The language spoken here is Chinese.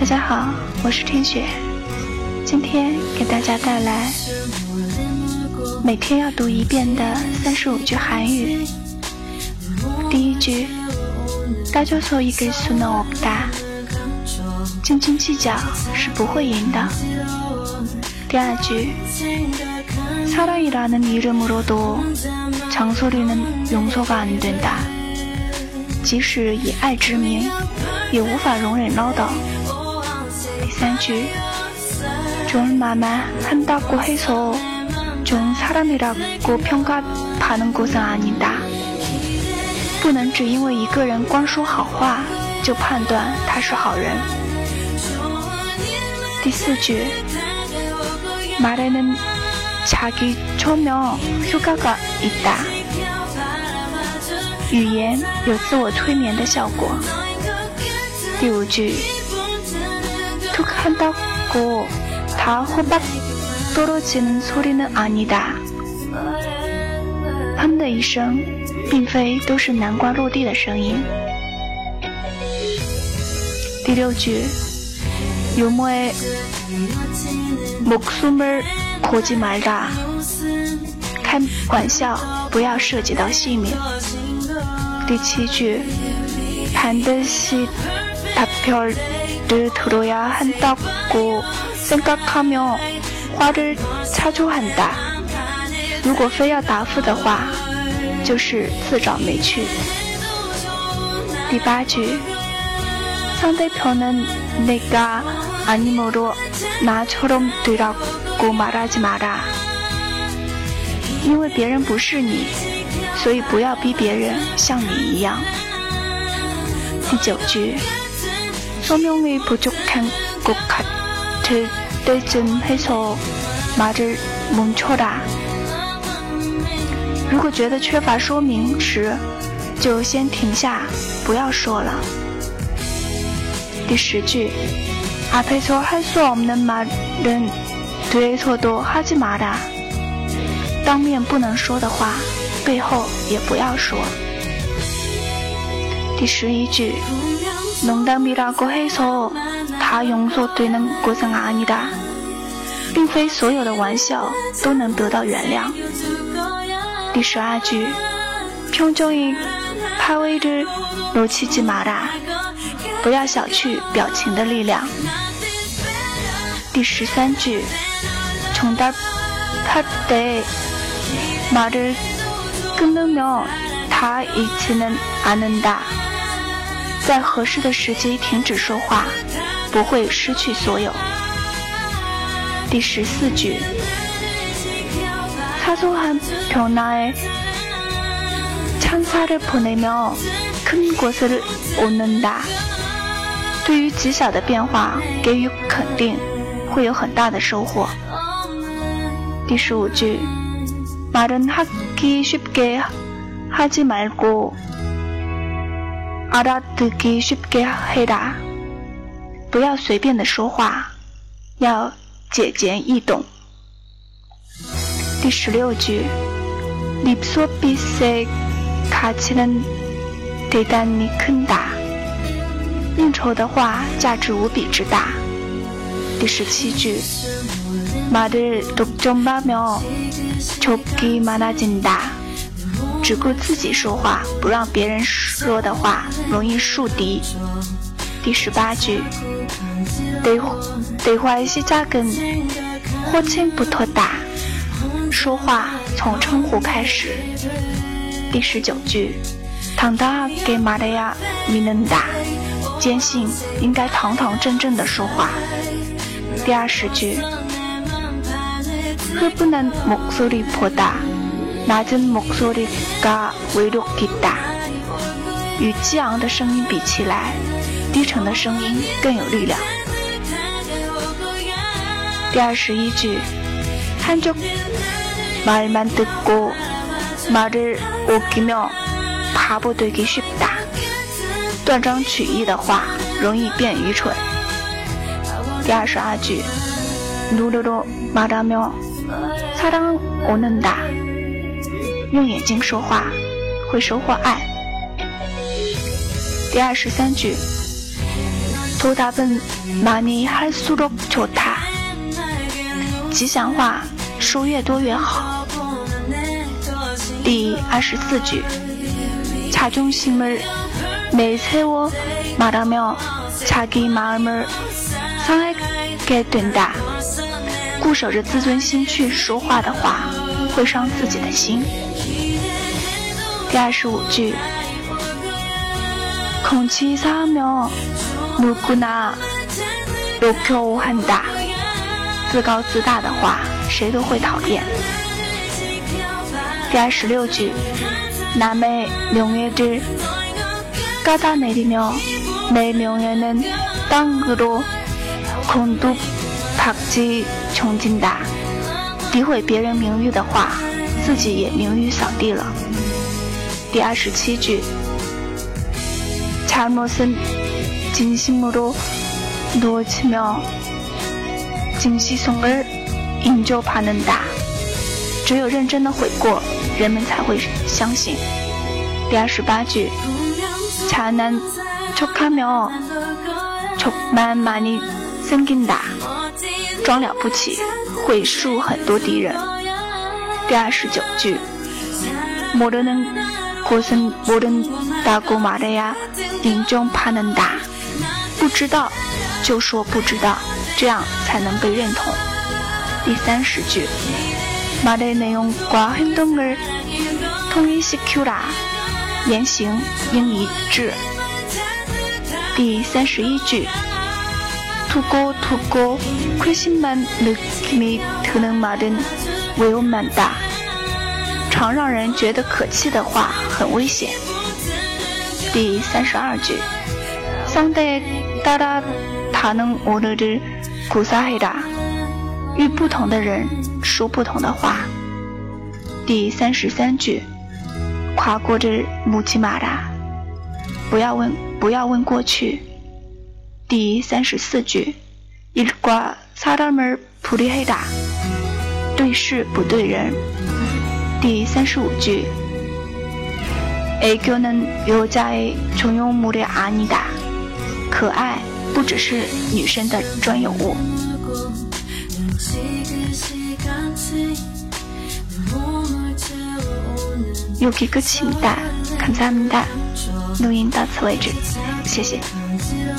大家好，我是天雪，今天给大家带来每天要读一遍的三十五句韩语。第一句，大家所以给苏诺不大，斤斤计较是不会赢的。第二句，사랑이라는이름으로도장소리는용서가안된 다。 即使以爱之名，也无法容忍唠叨。 第三句，좋은말만한다고해서좋은사람이라고평가받는것은아니다不能只因为一个人光说好话，就判断他是好人。第四句，말에는자기조명효과가있다语言有自我催眠的效果。第五句， 툭한다고다호박떨어지는소리는아니다砰的一声，并非都是南瓜落地的声音。第六句，유머의목숨을걸지말 다。 开玩笑，不要涉及到性命。第七句，반드시답변 을들어야한다고생각하면화를자초한다如果非要答复的话，就是自找没趣。第八句，상대편은내가아니므로나처럼되라고말하지마 라。 因为别人不是你。所以不要逼别人像你一样。第九句， 소명이부족한것같을때쯤해서말을멈춰라如果觉得缺乏说明时，就先停下，不要说了。第十句，앞에서할수없는말은뒤에서도하지마 라。 当面不能说的话。背后也不要说。 第十一句，농담이라고해서다용서되는것은아니다并非所有的玩笑都能得到原谅。第十二句，평정이파워를놓치지마 라， 不要小觑表情的力量。第十三句，정답할때말을 끊으면다이치는않는 다。 在合适的时机停止说话，不会失去所有。第十四句，사소한변화에찬사를보내며큰것을얻는 다。 对于极小的变化给予肯定，会有很大的收获。第十五句。말은하기쉽게하지말고 알아듣기쉽게해 라。 不要随便的说话，要简洁易懂。第十六句，리소비세가치는대단히큰 다。 应酬的话价值无比之大。第十七句，말을독점하며抽给马拉金达， 只顾自己说话，不让别人说的话，容易树敌。第十八句，对对话西扎根，或亲不托打，说话从称呼开始。第十九句，唐达给马达亚米能达，坚信应该堂堂正正的说话。第二十句。흐분한목소리보다 낮은목소리가위력있다与激昂的声音比起来，低沉的声音更有力量。第二十一句，한쪽말만듣고말을우기며바보되기쉽다断章取义的话容易变愚蠢。第二十二句，누르르말하며擦当我能打， 用眼睛说话会收获爱。第二十三句， 도답은많이할수록좋다吉祥话说越多越好。第二十四句，자존심을내세워말하며자기마음을상하게된다固守着自尊心去说话的话， 会伤自己的心。第二十五句，空气사며누구나욕겨한다自高自大的话，谁都会讨厌。第二十六句，남의명예를깎아내리며내명예는땅으로공두박지청진다 诋毁别人名誉的话，自己也名誉扫地了。第二十七句，잘못은진심으로누어치며진실성을인정받는다只有认真的悔过，人们才会相信。第二十八句，잘난척하며적만많이 생긴다装了不起，会树很多敌人。第二十九句，모르는곳은모른다고말해야인정받는다不知道就说不知道，这样才能被认同。第三十句，말의내용과행동을통일시키라言行应一致。第三十一句。 두고두고쾌심만느낌이드는말은위험한 다。 常让人觉得可气的话很危险。第三十二句，상대따라다는오늘을구사해 라。 与不同的人说不同的话。第三十三句，과거를묻지마 라。 不要问，不要问过去。 第三十四句，일과사람을분리해 라， 对事不对人。第三十五句，애교는여자의전용물이아니 다， 可爱不只是女生的专有物。여기끝입니다감사합니다录音到此为止，谢谢。